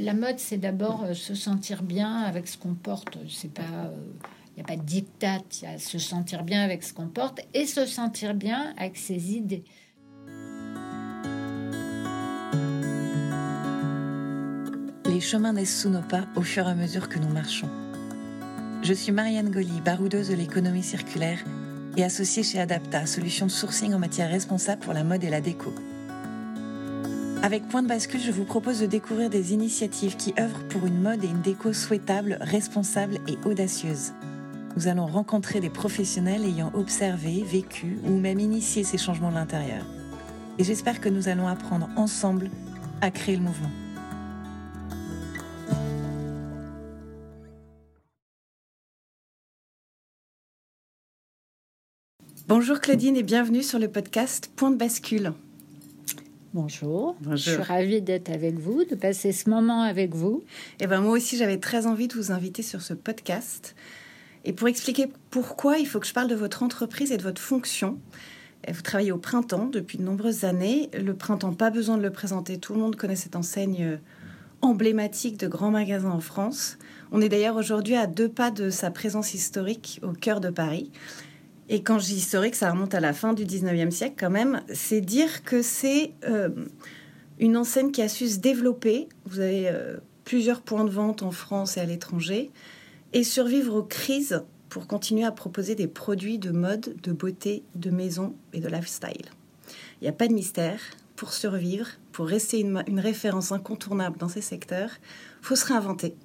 la mode, c'est d'abord se sentir bien avec ce qu'on porte. C'est pas, il n'y a pas de dictat, il y a se sentir bien avec ce qu'on porte et se sentir bien avec ses idées. Les chemins naissent sous nos pas au fur et à mesure que nous marchons. Je suis Marianne Goli, baroudeuse de l'économie circulaire et associée chez Adapta, solution de sourcing en matière responsable pour la mode et la déco. Avec Point de bascule, je vous propose de découvrir des initiatives qui œuvrent pour une mode et une déco souhaitable, responsable et audacieuse. Nous allons rencontrer des professionnels ayant observé, vécu ou même initié ces changements de l'intérieur. Et j'espère que nous allons apprendre ensemble à créer le mouvement. Bonjour Claudine et bienvenue sur le podcast Point de bascule. Bonjour. Je suis ravie d'être avec vous, de passer ce moment avec vous. Et eh ben moi aussi, j'avais très envie de vous inviter sur ce podcast. Et pour expliquer pourquoi, il faut que je parle de votre entreprise et de votre fonction. Vous travaillez au printemps depuis de nombreuses années. Le printemps, pas besoin de le présenter. Tout le monde connaît cette enseigne emblématique de grands magasins en France. On est d'ailleurs aujourd'hui à deux pas de sa présence historique au cœur de Paris. Et quand je dis historique, ça remonte à la fin du 19e siècle quand même. C'est dire que c'est euh, une enseigne qui a su se développer. Vous avez euh, plusieurs points de vente en France et à l'étranger. Et survivre aux crises pour continuer à proposer des produits de mode, de beauté, de maison et de lifestyle. Il n'y a pas de mystère. Pour survivre, pour rester une, une référence incontournable dans ces secteurs, faut se réinventer.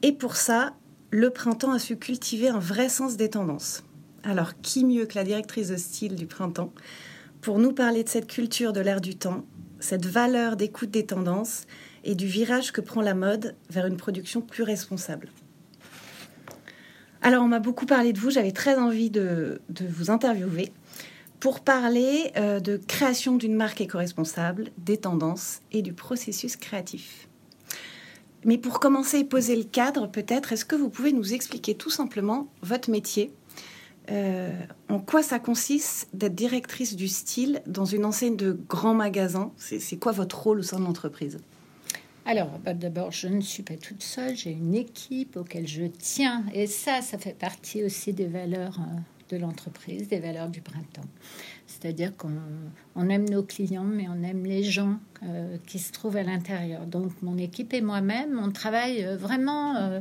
Et pour ça, le printemps a su cultiver un vrai sens des tendances. Alors, qui mieux que la directrice de style du printemps pour nous parler de cette culture de l'air du temps, cette valeur d'écoute des tendances et du virage que prend la mode vers une production plus responsable? Alors, on m'a beaucoup parlé de vous, j'avais très envie de, vous interviewer pour parler euh, de création d'une marque éco-responsable, des tendances et du processus créatif. Mais pour commencer et poser le cadre, peut-être, est-ce que vous pouvez nous expliquer tout simplement votre métier? Euh, en quoi ça consiste d'être directrice du style dans une enseigne de grands magasins? C'est quoi votre rôle au sein de l'entreprise? Alors, bah, d'abord, je ne suis pas toute seule, j'ai une équipe auquel je tiens. Et ça, ça fait partie aussi des valeurs euh, de l'entreprise, des valeurs du printemps. C'est-à-dire qu'on aime nos clients, mais on aime les gens euh, qui se trouvent à l'intérieur. Donc, mon équipe et moi-même, on travaille vraiment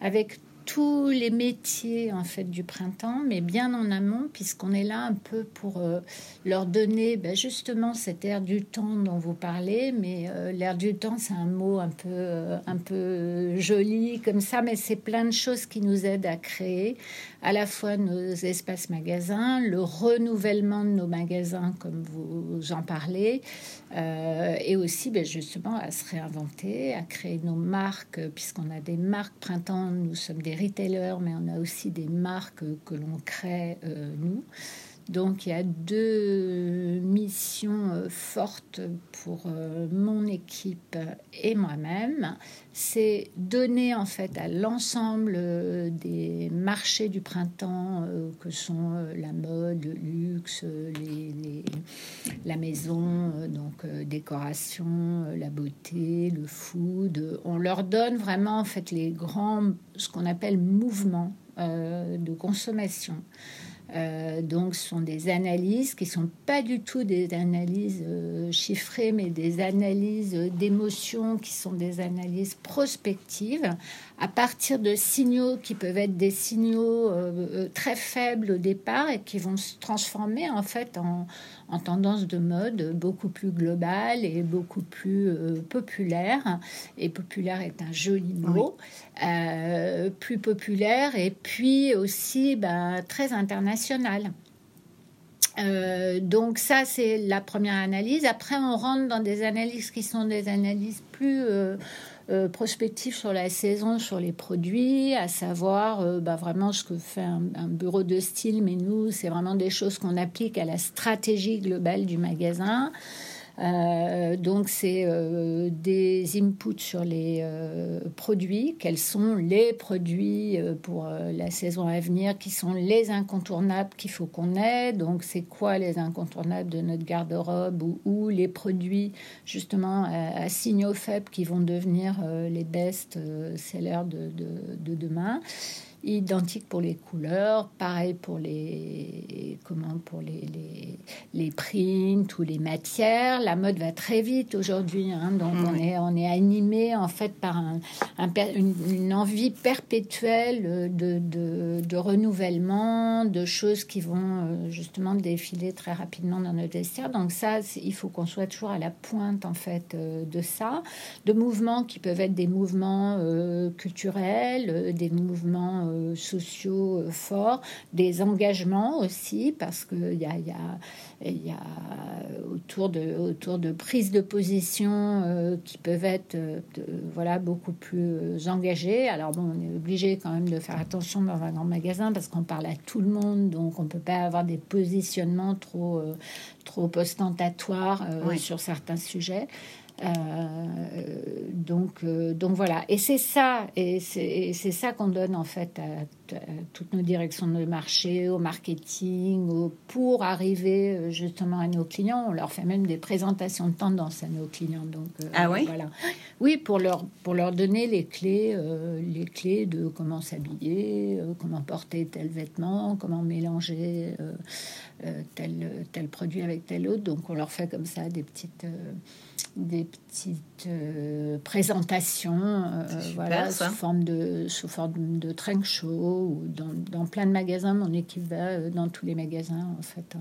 avec tous les métiers en fait du printemps, mais bien en amont, puisqu'on est là un peu pour euh, leur donner ben, justement cet air du temps dont vous parlez. Mais euh, l'air du temps, c'est un mot un peu, euh, un peu joli comme ça, mais c'est plein de choses qui nous aident à créer à la fois nos espaces magasins, le renouvellement de nos magasins, comme vous en parlez, et aussi ben, justement à se réinventer, à créer nos marques, puisqu'on a des marques printemps, nous sommes des retailers, mais on a aussi des marques que l'on crée euh, nous. Donc il y a deux missions euh, fortes pour euh, mon équipe et moi-même. C'est donner en fait à l'ensemble des marchés du printemps que sont la mode, le luxe, la maison, donc décoration, la beauté, le food. On leur donne vraiment en fait les grands, ce qu'on appelle mouvements de consommation. Euh, donc, ce sont des analyses qui sont pas du tout des analyses euh, chiffrées, mais des analyses d'émotions qui sont des analyses prospectives. À partir de signaux qui peuvent être des signaux euh, très faibles au départ et qui vont se transformer en fait en, en tendance de mode beaucoup plus globale et beaucoup plus populaire. Et populaire est un joli mot. plus populaire et puis aussi bah, très international euh, donc ça, c'est la première analyse. Après, on rentre dans des analyses qui sont des analyses plus euh, euh, prospectives sur la saison, sur les produits, à savoir bah, vraiment ce que fait un, bureau de style. Mais nous, c'est vraiment des choses qu'on applique à la stratégie globale du magasin. Euh, donc, c'est euh, des inputs sur les euh, produits. Quels sont les produits pour la saison à venir qui sont les incontournables qu'il faut qu'on ait? Donc, c'est quoi les incontournables de notre garde-robe ou, les produits justement à, signaux faibles qui vont devenir les best sellers de, de demain? Identique pour les couleurs, pareil pour les comment pour les, les, les prints ou les matières. La mode va très vite aujourd'hui, hein, donc on est on est animé en fait par un, une, envie perpétuelle de, de, de, renouvellement, de choses qui vont euh, justement défiler très rapidement dans notre vestiaire. Donc ça, il faut qu'on soit toujours à la pointe en fait euh, de ça, de mouvements qui peuvent être des mouvements euh, culturels, des mouvements euh, sociaux euh, forts, des engagements aussi, parce qu'il y a, y, a, y a autour de, autour de prises de position euh, qui peuvent être voilà, beaucoup plus engagées. Alors bon, on est obligé quand même de faire attention dans un grand magasin parce qu'on parle à tout le monde, donc on peut pas avoir des positionnements trop, trop ostentatoires sur certains sujets. Euh, donc, euh, donc voilà. Et c'est ça, et c'est ça qu'on donne en fait à, toutes nos directions de marché, au marketing, pour arriver euh, justement à nos clients. On leur fait même des présentations de tendance à nos clients. Donc ah oui, voilà. Oui, pour leur pour leur donner les clés, les clés de comment s'habiller, comment porter tel vêtement, comment mélanger tel tel produit avec tel autre. Donc on leur fait comme ça des petites des petites euh, présentations euh, voilà, sous forme de sous forme de trunk dans, plein de magasins. Mon équipe va euh, dans tous les magasins en fait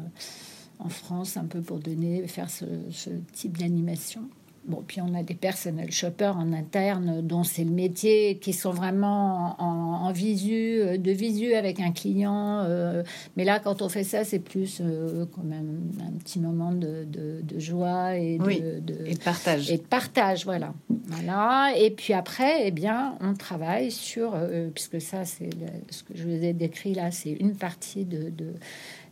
en France un peu pour donner faire ce type d'animation. Bon, puis on a des personnels shoppers en interne dont c'est le métier, qui sont vraiment en, visu, euh, de visu avec un client. Euh, mais là, quand on fait ça, c'est plus euh, quand même un petit moment de, joie et de, et de partage. Et de partage, voilà. voilà. Et puis après, eh bien, on travaille sur, puisque ça, c'est ce que je vous ai décrit là, c'est une partie de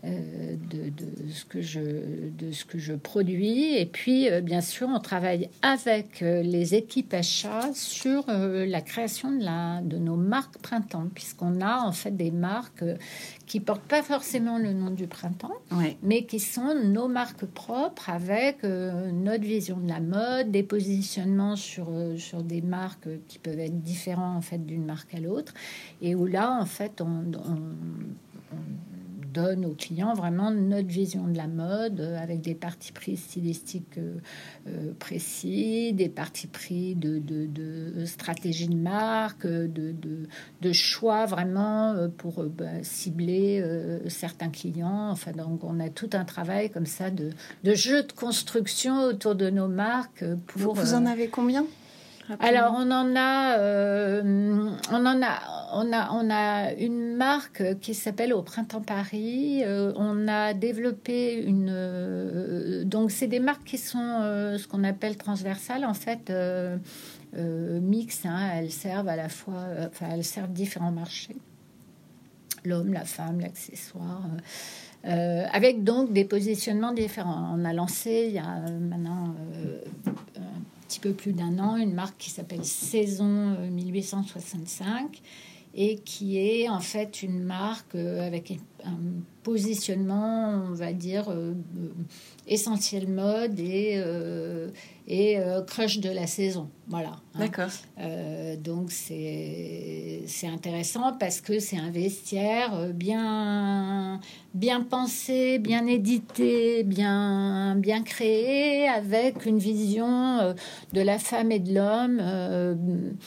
euh, de, ce que je, de ce que je produis. Et puis, euh, bien sûr, on travaille avec euh, les équipes achats sur la création de, la, de nos marques printemps, puisqu'on a en fait des marques qui portent pas forcément le nom du printemps, mais qui sont nos marques propres avec notre vision de la mode, des positionnements sur, sur des marques qui peuvent être différents en fait d'une marque à l'autre, et où là, en fait, on donne aux clients vraiment notre vision de la mode euh, avec des parties pris stylistiques euh, euh, précis, des parties pris de, de, stratégie de marque, de, de choix vraiment pour bah, cibler certains clients. Enfin, donc on a tout un travail comme ça de, de jeu de construction autour de nos marques. Pour, vous en avez combien? Alors on en a, euh, on en a, on a, on a une marque qui s'appelle Au Printemps Paris. Euh, on a développé une, euh, donc c'est des marques qui sont ce qu'on appelle transversales en fait. mix, hein, elles servent à la fois, enfin elles servent différents marchés, l'homme, la femme, l'accessoire, avec donc des positionnements différents. On a lancé il y a maintenant peu plus d'un an, une marque qui s'appelle Saison 1865 euh, et qui est en fait une marque euh, avec un positionnement, on va dire, euh, essentiel mode et, et crush de la saison. Voilà. Hein. D'accord. donc c'est intéressant parce que c'est un vestiaire bien, bien pensé, bien édité, bien, bien créé, avec une vision de la femme et de l'homme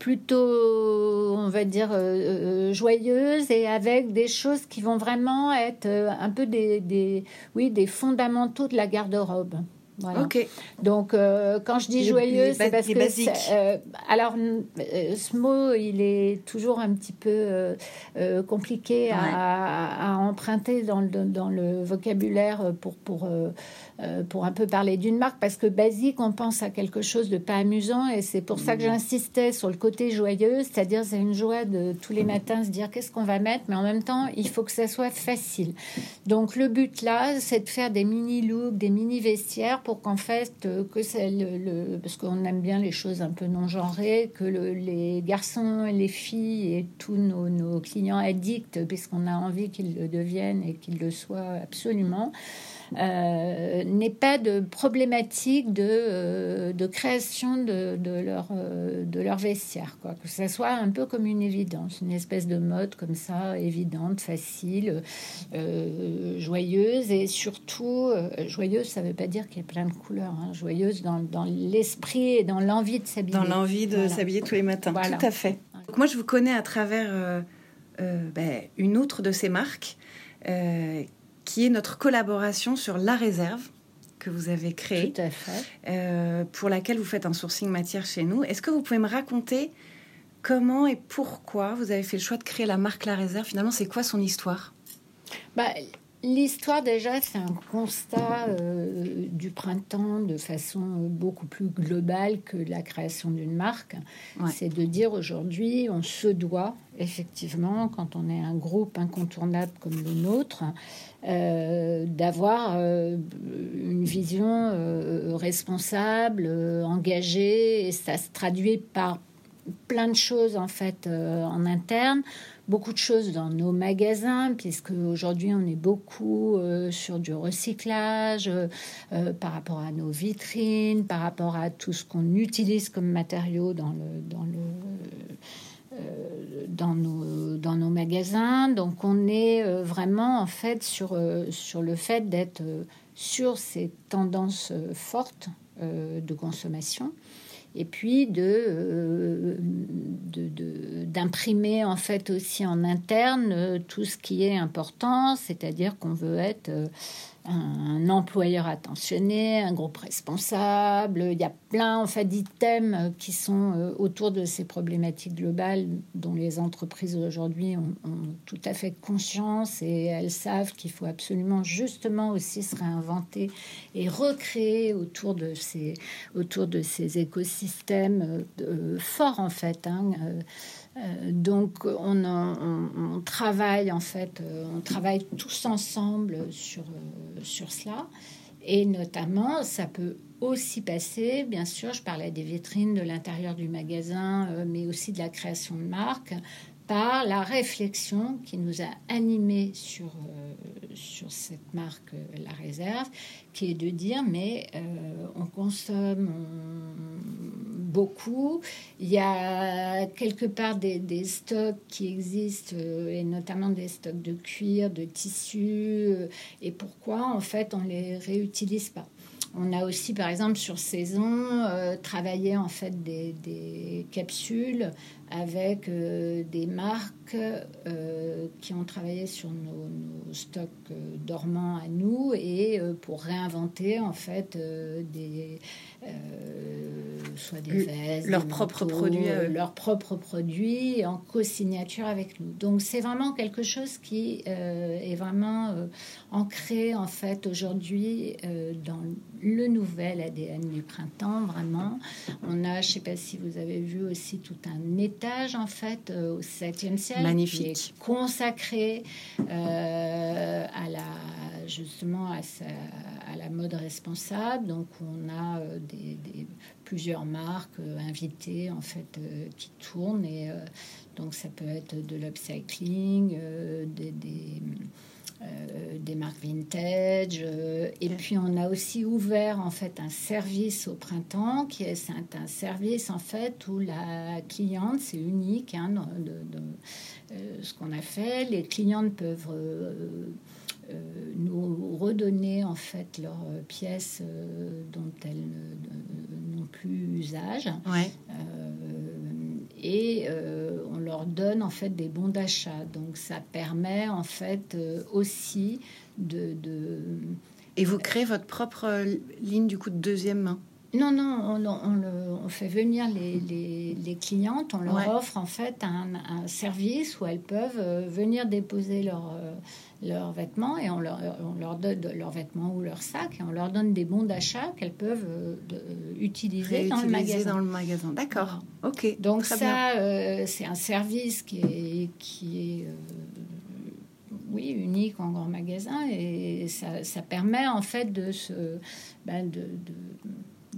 plutôt, on va dire, euh, euh, joyeuse et avec des choses qui vont vraiment être euh, un peu des, oui, des fondamentaux de la garde-robe. Voilà. Donc, euh, quand je dis joyeuse, c'est parce que. Euh, alors, euh, ce mot, il est toujours un petit peu compliqué à, emprunter dans le, dans le vocabulaire pour, pour, pour un peu parler d'une marque, parce que basique, on pense à quelque chose de pas amusant, et c'est pour ça que j'insistais sur le côté joyeuse, c'est-à-dire c'est une joie de tous les matins se dire qu'est-ce qu'on va mettre, mais en même temps, il faut que ça soit facile. Donc, le but là, c'est de faire des mini-looks, des mini-vestiaires pour qu'en fait, euh, que c'est le, parce qu'on aime bien les choses un peu non genrées, que les garçons et les filles et tous nos, clients addicts, puisqu'on a envie qu'ils le deviennent et qu'ils le soient absolument, euh, n'est pas de problématique de, euh, de création de, de leur, euh, de leur vestiaire, quoi. que ça soit un peu comme une évidence, une espèce de mode comme ça, évidente, facile, joyeuse et surtout, joyeuse, ça ne veut pas dire qu'il y a plein de couleurs, hein. joyeuse dans, dans l'esprit et dans l'envie de s'habiller. Dans l'envie de s'habiller tous les matins, tout à fait. Donc moi, je vous connais à travers ben, une autre de ces marques qui est notre collaboration sur la réserve que vous avez créée, euh, pour laquelle vous faites un sourcing matière chez nous. Est-ce que vous pouvez me raconter comment et pourquoi vous avez fait le choix de créer la marque La Réserve? Finalement, c'est quoi son histoire? Bah, L'histoire, déjà, c'est un constat euh, du printemps de façon beaucoup plus globale que la création d'une marque. C'est de dire aujourd'hui, on se doit, effectivement, quand on est un groupe incontournable comme le nôtre, euh, d'avoir euh, une vision responsable, engagée, et ça se traduit par plein de choses en fait en interne beaucoup de choses dans nos magasins, puisque aujourd'hui on est beaucoup euh, sur du recyclage euh, euh, par rapport à nos vitrines, par rapport à tout ce qu'on utilise comme matériaux dans nos magasins. Donc on est vraiment en fait sur, sur le fait d'être sur ces tendances fortes de consommation et puis de, d'imprimer en fait aussi en interne euh, tout ce qui est important, c'est-à-dire qu'on veut être euh, un employeur attentionné, un groupe responsable. Il y a plein en fait d'items qui sont euh, autour de ces problématiques globales dont les entreprises aujourd'hui ont, tout à fait conscience et elles savent qu'il faut absolument justement aussi se réinventer et recréer autour de ces autour de ces écosystèmes euh, forts en fait. Hein, euh, donc on, travaille en fait, euh, on travaille tous ensemble sur, euh, sur cela. Et notamment, ça peut aussi passer, bien sûr, je parlais des vitrines de l'intérieur du magasin, mais aussi de la création de marques, par la réflexion qui nous a animés sur, sur cette marque La Réserve, qui est de dire, mais on consomme, beaucoup. Il y a quelque part des, stocks qui existent, euh, et notamment des stocks de cuir, de tissu, euh, et pourquoi en fait on les réutilise pas. On a aussi, par exemple, sur saison, euh, travaillé en fait des, capsules avec des marques qui ont travaillé sur nos, stocks dormants à nous et pour réinventer en fait des soit des vestes, leurs propres produits, leurs propres produits en co-signature avec nous. Donc c'est vraiment quelque chose qui euh, est vraiment euh, ancré en fait aujourd'hui euh, dans le nouvel ADN du printemps. Vraiment, on a, je sais pas si vous avez vu aussi tout un étage en fait au 7e siècle, magnifique, consacré à la justement à, à, la mode responsable. Donc on a des, des plusieurs marques euh, invitées en fait euh, qui tournent et euh, donc ça peut être de l'upcycling, des, des marques vintage. et puis on a aussi ouvert en fait un service au printemps qui est, un service en fait où la cliente, c'est unique hein, de, ce qu'on a fait. Les clientes peuvent euh, nous redonner en fait leurs pièces euh, dont elles n'ont plus usage. et euh, on leur donne en fait des bons d'achat. Donc ça permet en fait aussi de, Et vous créez votre propre ligne du coup de deuxième main? Non, non, on, fait venir les, clientes, on leur offre en fait un, service où elles peuvent euh, venir déposer euh, leurs vêtements et on leur, donne leurs vêtements ou leurs sacs et on leur donne des bons d'achat qu'elles peuvent euh, utiliser dans le magasin. Dans le magasin, d'accord. Ok. Donc ça, c'est un service qui est, qui est oui, unique en grand magasin et ça, permet en fait de se, ben, de de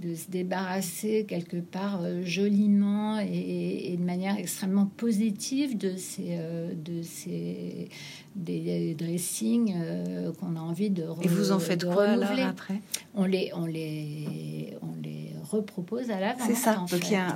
se débarrasser quelque part euh, joliment et, de manière extrêmement positive de ces, euh, de ces des dressings euh, qu'on a envie de Et vous en faites quoi alors après? On les, on, les, on les repropose à la vente. C'est ça, donc, il y a un,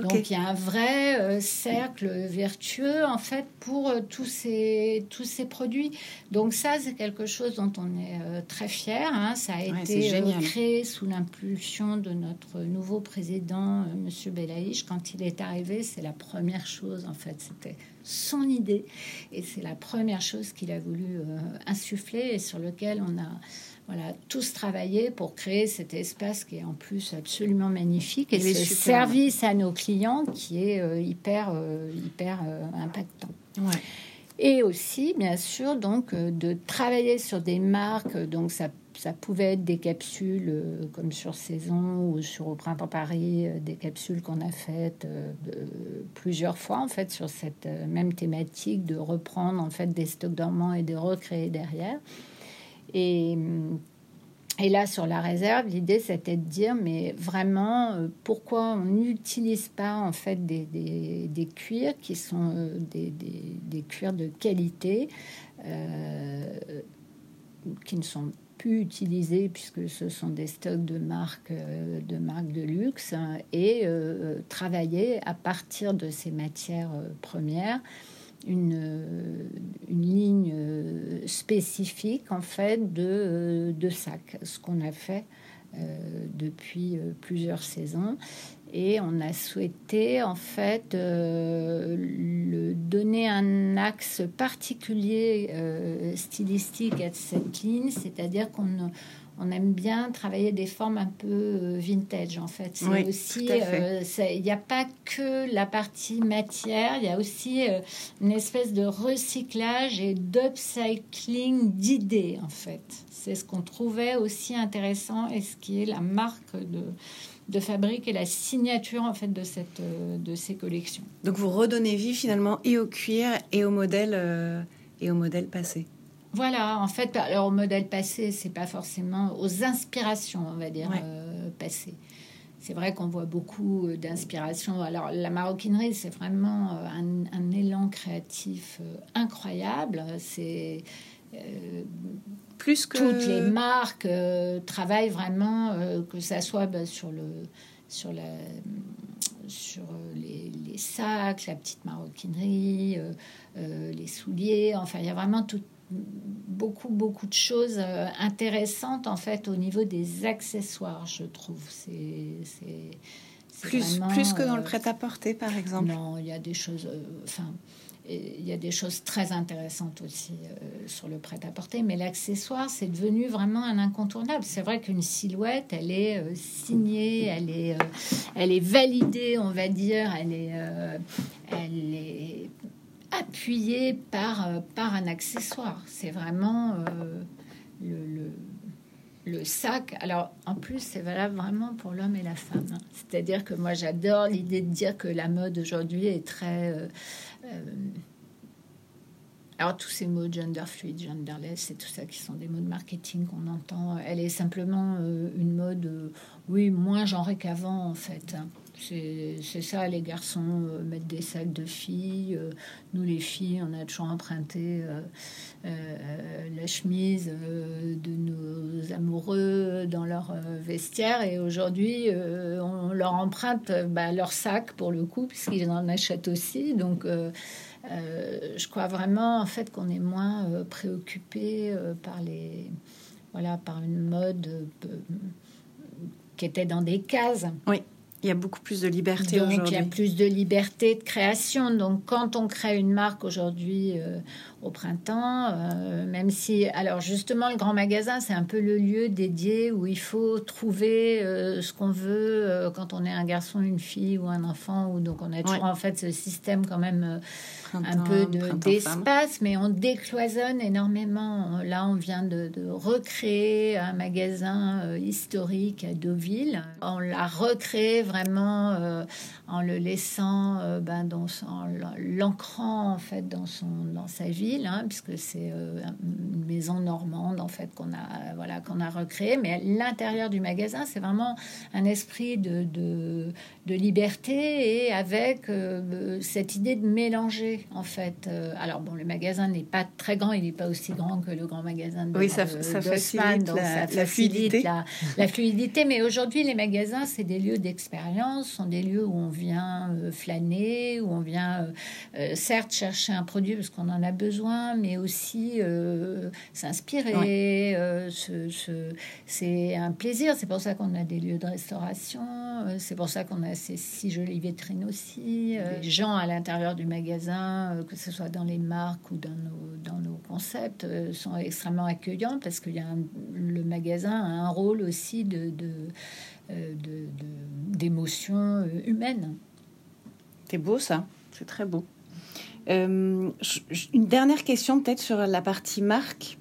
donc il y a un vrai cercle vertueux en fait pour tous, ces, tous ces produits. Donc ça, c'est quelque chose dont on est très fier. Hein. Ça a été créé sous l'impulsion de notre nouveau président, euh, Monsieur Belaïch, quand il est arrivé, c'est la première chose, en fait, c'était son idée. Et c'est la première chose qu'il a voulu euh, insuffler et sur lequel on a voilà, tous travaillé pour créer cet espace qui est en plus absolument magnifique et ce service à nos clients qui est euh, hyper, hyper impactant. Et aussi, bien sûr, donc de travailler sur des marques, donc ça ça pouvait être des capsules euh, comme sur Saison ou sur Au Printemps Paris, euh, des capsules qu'on a faites euh, plusieurs fois en fait sur cette même thématique de reprendre en fait des stocks dormants et de recréer derrière. Et, là sur la réserve, l'idée c'était de dire mais vraiment pourquoi on n'utilise pas en fait des, cuirs qui sont des, des, cuirs de qualité qui ne sont pu utiliser, puisque ce sont des stocks de marques euh, de, marques de luxe, et euh, travailler à partir de ces matières euh, premières. Une, une ligne spécifique en fait de, de sacs, ce qu'on a fait depuis plusieurs saisons et on a souhaité en fait euh, donner un axe particulier euh, stylistique à cette ligne, c'est-à-dire qu'on on aime bien travailler des formes un peu euh, vintage en fait. C'est aussi, il n'y a pas que la partie matière, il y a aussi une espèce de recyclage et d'upcycling d'idées en fait. C'est ce qu'on trouvait aussi intéressant et ce qui est la marque de de fabrique et la signature en fait de cette euh, de ces collections. Donc vous redonnez vie finalement et au cuir et au modèle euh, et au modèle passé. Voilà, en fait, alors au modèle passé, c'est pas forcément aux inspirations, on va dire euh, passées. C'est vrai qu'on voit beaucoup d'inspiration. Alors la maroquinerie, c'est vraiment un, un, élan créatif incroyable. C'est plus que... Toutes les marques euh, travaillent vraiment, euh, que ça soit bah, sur, le, sur, la, sur euh, les, les, sacs, la petite maroquinerie, les souliers. Enfin, il y a vraiment tout, beaucoup, beaucoup de choses intéressantes en fait au niveau des accessoires, je trouve. C'est plus, plus que dans le prêt-à-porter, par exemple. Non, il y a des choses. Enfin il y a des choses très intéressantes aussi euh, sur le prêt-à-porter, mais l'accessoire, c'est devenu vraiment un incontournable. C'est vrai qu'une silhouette, elle est euh, signée, elle est, euh, elle est validée, on va dire, elle est, elle est appuyée par, par un accessoire. C'est vraiment le, le, sac. Alors, en plus, c'est valable vraiment pour l'homme et la femme. Hein. C'est-à-dire que moi, j'adore l'idée de dire que la mode aujourd'hui est très euh, alors tous ces mots gender fluid, genderless, c'est tout ça qui sont des mots de marketing qu'on entend. Elle est simplement euh, une mode, euh, oui, moins genrée qu'avant en fait. C'est ça, les garçons mettent des sacs de filles. nous, les filles, on a toujours emprunté la chemise de nos amoureux dans leur vestiaire. Et aujourd'hui, on leur emprunte bah, leur sac pour le coup, puisqu'ils en achètent aussi. Donc, euh, je crois vraiment en fait qu'on est moins euh, préoccupé euh, par les voilà par une mode qui était dans des cases. Oui. Il y a beaucoup plus de liberté Donc, il y aujourd'hui. a plus de liberté de création. Donc, quand on crée une marque aujourd'hui euh, au printemps, euh, même si, alors justement, le grand magasin, c'est un peu le lieu dédié où il faut trouver euh, ce qu'on veut quand on est un garçon, une fille ou un enfant. Ou donc, on a toujours Ouais. en fait ce système quand même un peu de- d'espace, mais on décloisonne énormément. Là, on vient de, de recréer un magasin euh, historique à Deauville. On l'a recréé vraiment euh, en le laissant, euh, ben, dans son- en l'ancrant en fait dans son dans sa ville, hein, puisque c'est euh, une maison normande en fait qu'on a voilà qu'on a recréé. Mais l'intérieur du magasin, c'est vraiment un esprit de, de de liberté et avec euh, cette idée de mélanger en fait. Alors bon, le magasin n'est pas très grand, il n'est pas aussi grand que le grand magasin de Oui, ça- ça facilite donc la- ça la facilite fluidité. la, la fluidité. Mais aujourd'hui, les magasins, c'est des lieux d'expérience, sont des lieux où on vient euh, flâner, où on vient euh, euh, certes chercher un produit parce qu'on en a besoin, mais aussi s'inspirer. se- c'est un plaisir. C'est pour ça qu'on a des lieux de restauration. c'est pour ça qu'on a ces si jolies vitrines aussi. les gens à l'intérieur du magasin, que ce soit dans les marques ou dans nos, dans nos concepts, sont extrêmement accueillants parce que y a un- le magasin a un rôle aussi de, de, euh, de- de- d'émotion euh, humaine. C'est beau ça, c'est très beau. Euh, une dernière question peut-être sur la partie marque.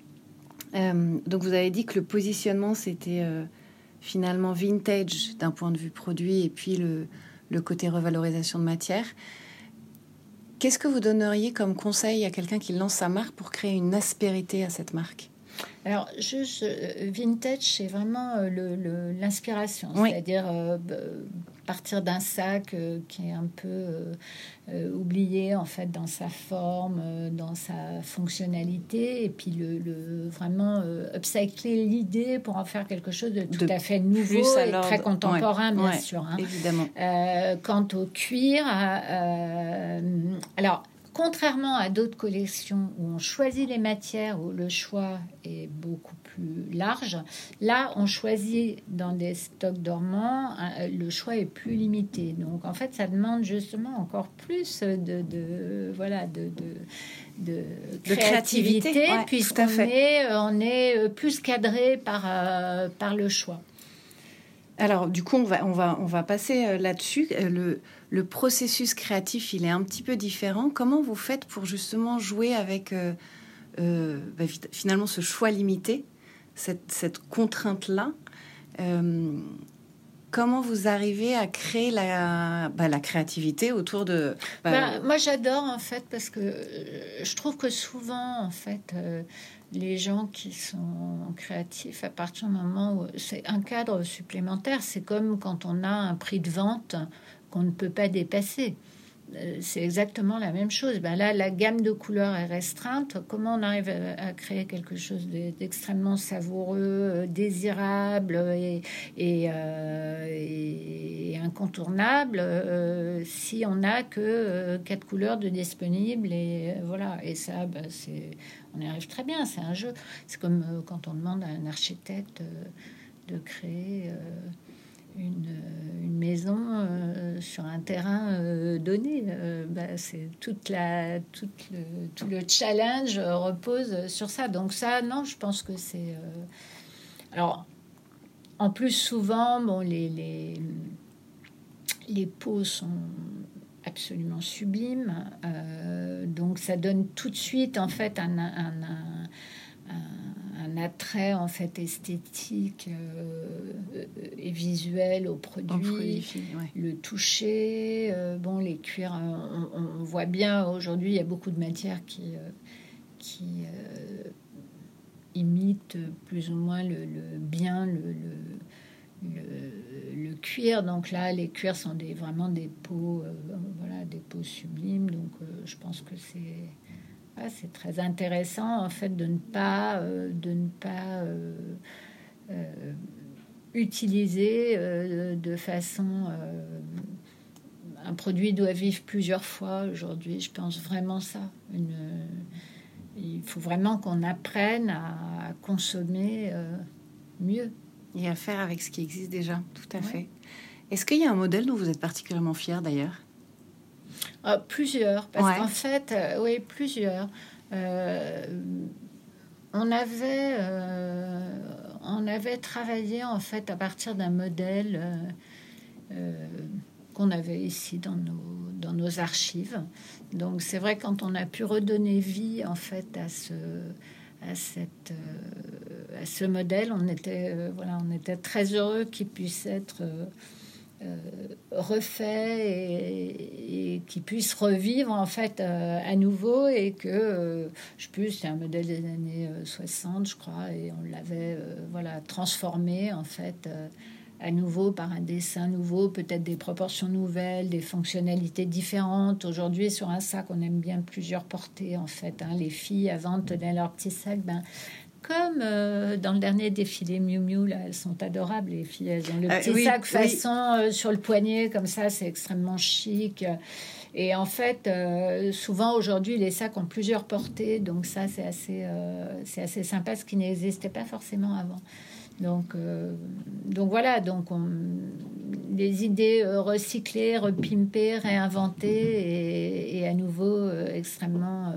Donc vous avez dit que le positionnement c'était finalement vintage d'un point de vue produit et puis le côté revalorisation de matière. Qu'est-ce que vous donneriez comme conseil à quelqu'un qui lance sa marque pour créer une aspérité à cette marque? Alors, juste, euh, vintage, c'est vraiment euh, le- le- l'inspiration, Oui. c'est-à-dire euh, partir d'un sac euh, qui est un peu euh, oublié en fait dans sa forme, dans sa fonctionnalité, et puis le, le- vraiment upcycler l'idée pour en faire quelque chose de tout De à fait nouveau à et très contemporain, Ouais, bien ouais. sûr. hein. Évidemment. Quant au cuir, alors contrairement à d'autres collections où on choisit les matières, où le choix est beaucoup plus large, là on choisit dans des stocks dormants, euh, le choix est plus limité. Donc en fait, ça demande justement encore plus de, de- voilà de, de, créativité, créativité, ouais, puisqu'on est, on est euh, plus cadré par, euh, par le choix. Alors, du coup, on va, on va, on va passer euh, là-dessus. Euh, Le, le processus créatif, il est un petit peu différent. Comment vous faites pour justement jouer avec euh, euh, bah, finalement ce choix limité, cette, contrainte-là Euh, Comment vous arrivez à créer la, bah, la créativité autour de... bah, Bah, moi, j'adore en fait parce que je trouve que souvent, en fait, les gens qui sont créatifs, à partir du moment où c'est un cadre supplémentaire, c'est comme quand on a un prix de vente qu'on ne peut pas dépasser. Euh, C'est exactement la même chose. Ben là, la gamme de couleurs est restreinte. Comment on arrive à, créer quelque chose de- d'extrêmement savoureux, euh, désirable et, euh, incontournable si on n'a que quatre couleurs de disponibles et voilà. Et ça, ben, on y arrive très bien. C'est un jeu. C'est comme quand on demande à un architecte de créer. Une, maison euh, sur un terrain euh, donné. Euh, bah, c'est tout le challenge repose sur ça. Donc ça, non, je pense que c'est... Alors, en plus, souvent, bon, les, les, les peaux sont absolument sublimes. Donc ça donne tout de suite, en fait, un- un attrait en fait esthétique euh, et visuel au produit, ouais. le toucher, euh, bon les cuirs, on, on voit bien aujourd'hui il y a beaucoup de matières qui euh, qui imitent plus ou moins le, le- bien le, le, le- le cuir. Donc là, les cuirs sont des, vraiment des peaux, voilà, des peaux sublimes. Donc je pense que c'est c'est très intéressant en fait de ne pas euh, de ne pas euh, euh, utiliser de façon un produit doit vivre plusieurs fois aujourd'hui. Je pense vraiment ça. Une, il faut vraiment qu'on apprenne à consommer mieux. Et à faire avec ce qui existe déjà, tout à Ouais. fait. Est-ce qu'il y a un modèle dont vous êtes particulièrement fier d'ailleurs? Ah, Plusieurs, parce qu'en fait, euh, oui, plusieurs. Euh, on avait, euh, on avait travaillé en fait à partir d'un modèle qu'on avait ici dans nos, dans nos archives. Donc c'est vrai quand on a pu redonner vie en fait à ce, à cette, à ce modèle, on était, voilà, on était très heureux qu'il puisse être euh, refait et, qui puisse revivre en fait euh, à nouveau et que euh, je puisse c'est un modèle des années 60 je crois et on l'avait voilà transformé en fait à nouveau par un dessin nouveau, peut-être des proportions nouvelles, des fonctionnalités différentes. Aujourd'hui, sur un sac, on aime bien plusieurs portées, en fait. Hein. Les filles, avant, tenaient leur petit sac. Ben, comme euh, dans le dernier défilé Miu Miu, là, elles sont adorables, les filles. Elles ont le ah, petit sac façon euh, sur le poignet, comme ça, c'est extrêmement chic. Et en fait, euh, souvent aujourd'hui, les sacs ont plusieurs portées, donc ça, c'est assez, c'est assez sympa, ce qui n'existait pas forcément avant. Donc, donc voilà, donc on, des idées recyclées, repimpées, réinventées et, et à nouveau extrêmement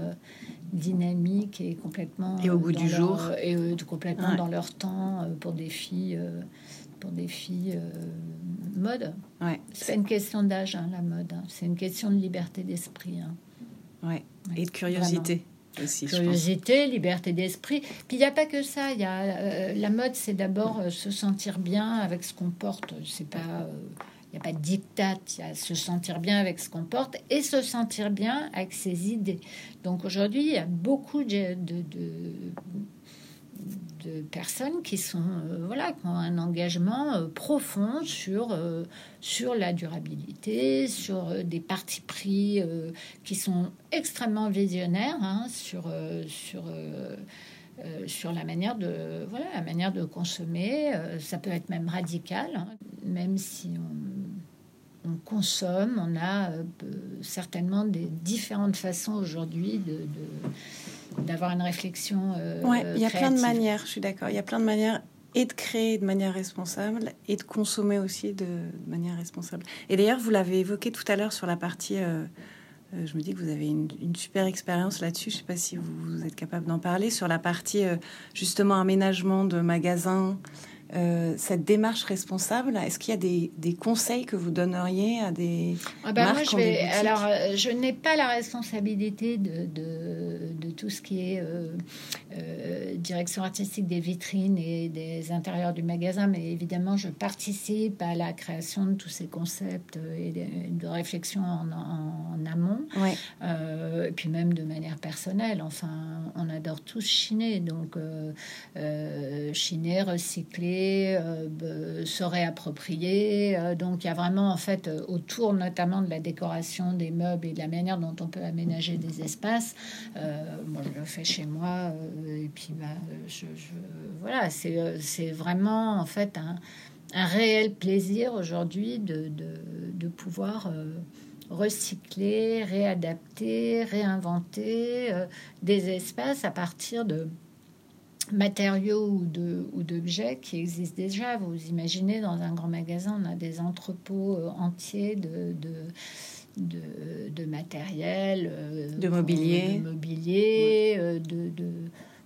dynamique et complètement et au bout du jour et euh, complètement dans leur temps euh, pour des filles euh, pour des filles mode ouais. c'est pas une question d'âge hein, la mode hein. c'est une question de liberté d'esprit hein. ouais. et de curiosité Aussi, curiosité liberté d'esprit puis il n'y a pas que ça il y a la mode c'est d'abord se sentir bien avec ce qu'on porte c'est pas il n'y a pas de dictat, il y a se sentir bien avec ce qu'on porte et se sentir bien avec ses idées. Donc aujourd'hui, il y a beaucoup de, personnes qui sont euh, voilà qui ont un engagement euh, profond sur euh, sur la durabilité, sur des partis pris qui sont extrêmement visionnaires hein, sur sur sur la manière de voilà la manière de consommer. ça peut être même radical, hein, même si on on consomme, on a euh, certainement des différentes façons aujourd'hui de, d'avoir une réflexion. Euh, ouais, il y a plein de manières, je suis d'accord. Il y a plein de manières et de créer de manière responsable et de consommer aussi de, manière responsable. Et d'ailleurs, vous l'avez évoqué tout à l'heure sur la partie. Euh, je me dis que vous avez une, super expérience là-dessus. Je ne sais pas si vous, êtes capable d'en parler sur la partie justement aménagement de magasins. Euh, cette démarche responsable Est-ce qu'il y a des, conseils que vous donneriez à des ah ben marques moi, je Alors, euh, je n'ai pas la responsabilité de, de, tout ce qui est euh, direction artistique des vitrines et des intérieurs du magasin, mais évidemment, je participe à la création de tous ces concepts et de, réflexion en, amont, et puis même de manière personnelle. Enfin, on adore tous chiner, donc chiner, recycler euh, se réapproprier. Euh, donc il y a vraiment en fait euh, autour notamment de la décoration des meubles et de la manière dont on peut aménager des espaces. Moi je le fais chez moi et puis bah, je, voilà c'est vraiment en fait un, réel plaisir aujourd'hui de, de, pouvoir recycler, réadapter, réinventer des espaces à partir de matériaux ou de ou d'objets qui existent déjà. Vous imaginez dans un grand magasin, on a des entrepôts euh, entiers de de, matériel, euh, de mobilier, de, mobilier, euh, de, de,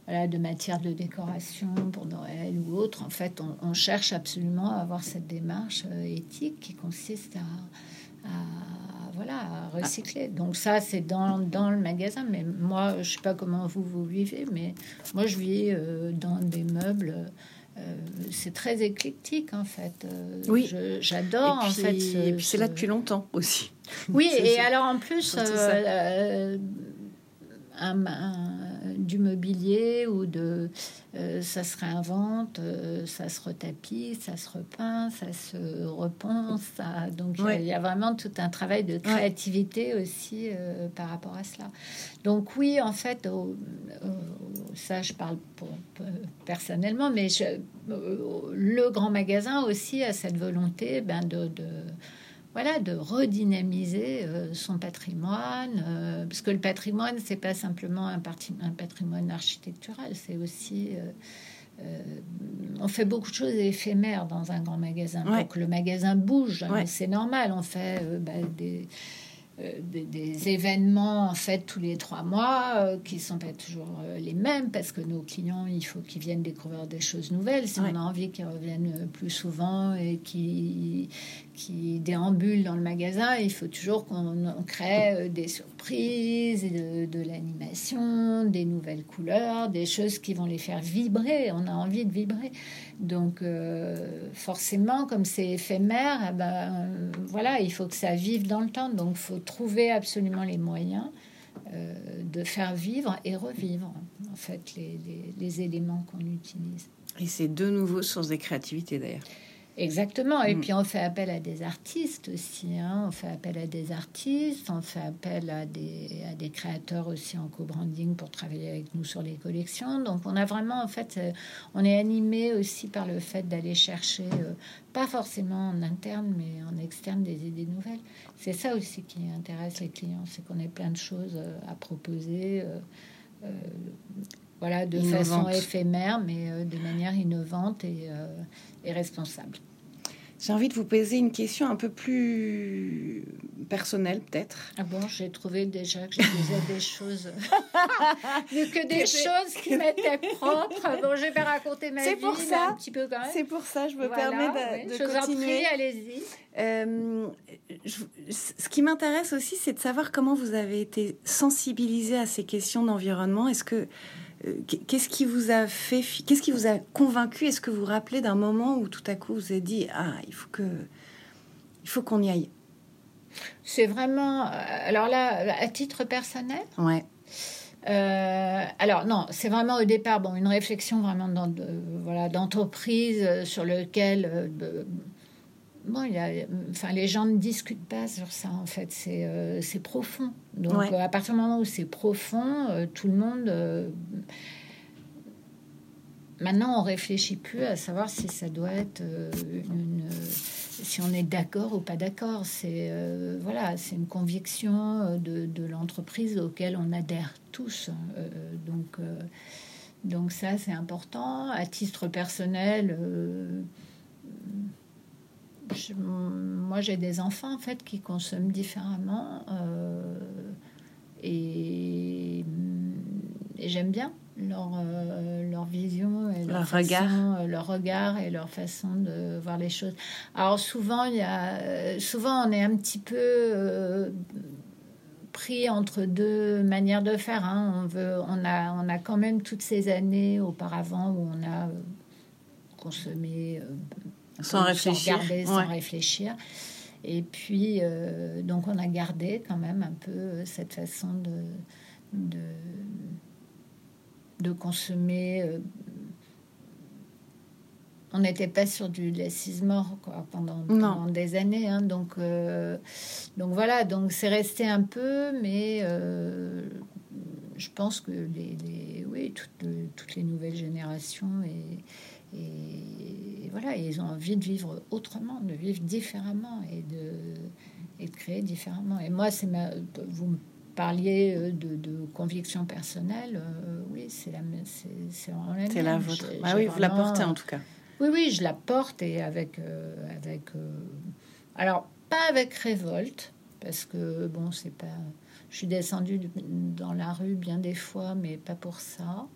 voilà, de matière de décoration pour Noël ou autre. En fait, on, cherche absolument à avoir cette démarche éthique qui consiste à voilà, recycler. Donc ça, c'est dans, dans, le magasin. Mais moi, je sais pas comment vous vous vivez, mais moi, je vis euh, dans des meubles. Euh, c'est très éclectique en fait. Euh, oui, j'adore en fait. et puis c'est là depuis longtemps aussi. Oui, et alors en plus, un, du mobilier ou de euh, ça se réinvente, euh, ça se retapit, ça se repeint, ça se repense. Ça, donc il y, a vraiment tout un travail de créativité aussi euh, par rapport à cela. Donc oui, en fait, ça je parle pour, personnellement, mais le grand magasin aussi a cette volonté ben, de voilà, de redynamiser euh, son patrimoine, euh, parce que le patrimoine, c'est pas simplement un, un, patrimoine architectural, c'est aussi on fait beaucoup de choses éphémères dans un grand magasin. Donc le magasin bouge, c'est normal. On fait bah, des euh, des, événements en fait tous les trois mois euh, qui sont pas toujours euh, les mêmes parce que nos clients il faut qu'ils viennent découvrir des choses nouvelles si on a envie qu'ils reviennent plus souvent et qui qui déambulent dans le magasin il faut toujours qu'on crée des surprises de, l'animation des nouvelles couleurs des choses qui vont les faire vibrer on a envie de vibrer donc forcément comme c'est éphémère eh ben voilà il faut que ça vive dans le temps donc faut trouver absolument les moyens euh, de faire vivre et revivre en fait les, les éléments qu'on utilise. Et c'est de nouveau source de créativité d'ailleurs. Exactement. Et mm. puis on fait appel à des artistes aussi. Hein. On fait appel à des artistes, on fait appel à des, à des créateurs aussi en co-branding pour travailler avec nous sur les collections. Donc on a vraiment, en fait, euh, on est animé aussi par le fait d'aller chercher, euh, pas forcément en interne, mais en externe, des idées nouvelles. C'est ça aussi qui intéresse les clients, c'est qu'on ait plein de choses euh, à proposer. Voilà, de façon éphémère, mais de manière innovante et, et responsable. J'ai envie de vous poser une question un peu plus personnelle, peut-être. Ah bon, j'ai trouvé déjà que je disais des choses, que des choses qui m'étaient propres. Bon, je vais raconter ma vie, pour ça, un petit peu quand même. C'est pour ça, je me permets de, de je continuer. allez-y. Euh, ce qui m'intéresse aussi, c'est de savoir comment vous avez été sensibilisé à ces questions d'environnement. Est-ce que euh, qu'est-ce qui vous a fait, qu'est-ce qui vous a convaincu? Est-ce que vous vous rappelez d'un moment où tout à coup vous avez dit ah il faut que, il faut qu'on y aille C'est vraiment, euh, alors là, à titre personnel? Ouais. Euh, alors non, c'est vraiment au départ bon une réflexion vraiment dans, voilà d'entreprise sur lequel bon, il y a, enfin, les gens ne discutent pas sur ça, en fait. C'est euh, profond. Donc, euh, à partir du moment où c'est profond, euh, tout le monde. maintenant, on réfléchit plus à savoir si ça doit être une. si on est d'accord ou pas d'accord. C'est voilà, c'est une conviction de, de l'entreprise auquel on adhère tous. donc, donc, ça, c'est important. À titre personnel moi, j'ai des enfants en fait qui consomment différemment euh, et, j'aime bien leur, euh, leur vision et leur, regard. Euh, leur regard et leur façon de voir les choses. Alors souvent, il y a, souvent on est un petit peu pris entre deux manières de faire. Hein. On, veut, on, a, on a quand même toutes ces années auparavant où on a consommé sans réfléchir. sans réfléchir. Et puis, euh, donc, on a gardé quand même un peu cette façon de, de, de consommer. Euh, on n'était pas sur du laissise mort quoi, pendant, pendant des années. Hein, donc, euh, donc voilà, donc c'est resté un peu, mais je pense que les, les oui, toutes, toutes, les nouvelles générations et, et voilà, ils ont envie de vivre autrement, de vivre différemment et de, et de créer différemment. Et moi, c'est ma, vous me parliez euh, de, de conviction personnelle, euh, oui, c'est la, c'est vraiment la C'est la vôtre. Ah oui, vous la portez en tout cas. Oui, oui, je la porte et avec, euh, avec, alors pas avec révolte, parce que bon, c'est pas, je suis descendue dans la rue bien des fois, mais pas pour ça.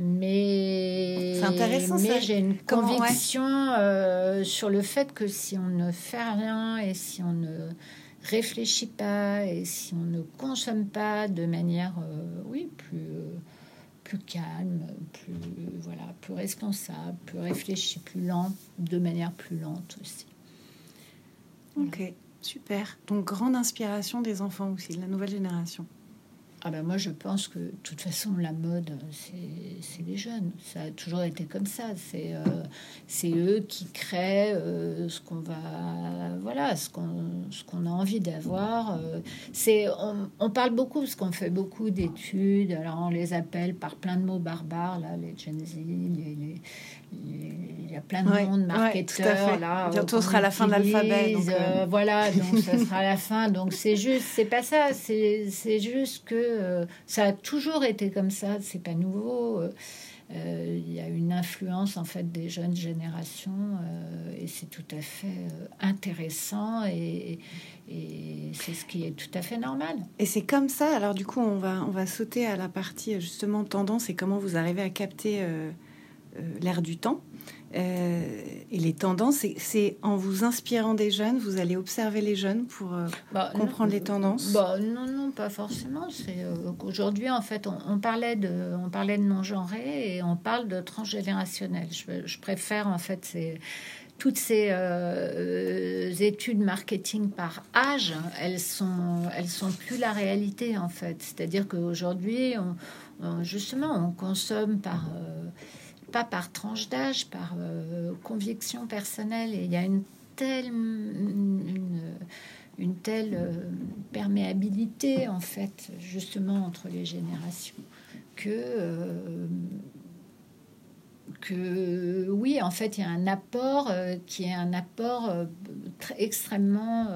Mais, mais j'ai une conviction euh, sur le fait que si on ne fait rien et si on ne réfléchit pas et si on ne consomme pas de manière, euh, oui, plus, euh, plus calme, plus, voilà, plus responsable, plus réfléchi, plus lente, de manière plus lente aussi. Ok, super. Donc, grande inspiration des enfants aussi, de la nouvelle génération. Ah ben moi, je pense que de toute façon, la mode, c'est les jeunes. Ça a toujours été comme ça. C'est euh, c'est eux qui créent euh, ce qu'on va, voilà, ce qu'on a envie d'avoir. Euh, c'est on, on, parle beaucoup parce qu'on fait beaucoup d'études. Alors on les appelle par plein de mots barbares là, les Gen Z, il y a plein de monde, marketeurs. là, Bientôt sera la fin de l'alphabet. Euh, voilà, donc ça sera la fin. Donc c'est juste, c'est pas ça. C'est juste que ça a toujours été comme ça. C'est pas nouveau. Euh, il y a une influence en fait des jeunes générations euh, et c'est tout à fait euh, intéressant et, c'est ce qui est tout à fait normal. Et c'est comme ça. Alors du coup, on va on va sauter à la partie justement tendance et comment vous arrivez à capter l'air du temps. Euh, et les tendances, c'est en vous inspirant des jeunes, vous allez observer les jeunes pour euh, bah, comprendre les tendances? Bah, Non, non, pas forcément. C'est euh, qu'aujourd'hui, en fait, on, parlait de, on parlait de non-genré et on parle de transgénérationnel. Je, je préfère, en fait, c'est toutes ces études marketing par âge, elles sont, elles sont plus la réalité en fait. C'est-à-dire qu'aujourd'hui, on, justement, on consomme par pas par tranche d'âge, par euh, conviction personnelle. Et il y a une telle, une, telle euh, perméabilité, en fait, justement, entre les générations, que, euh, que oui, en fait, il y a un apport qui est un apport extrêmement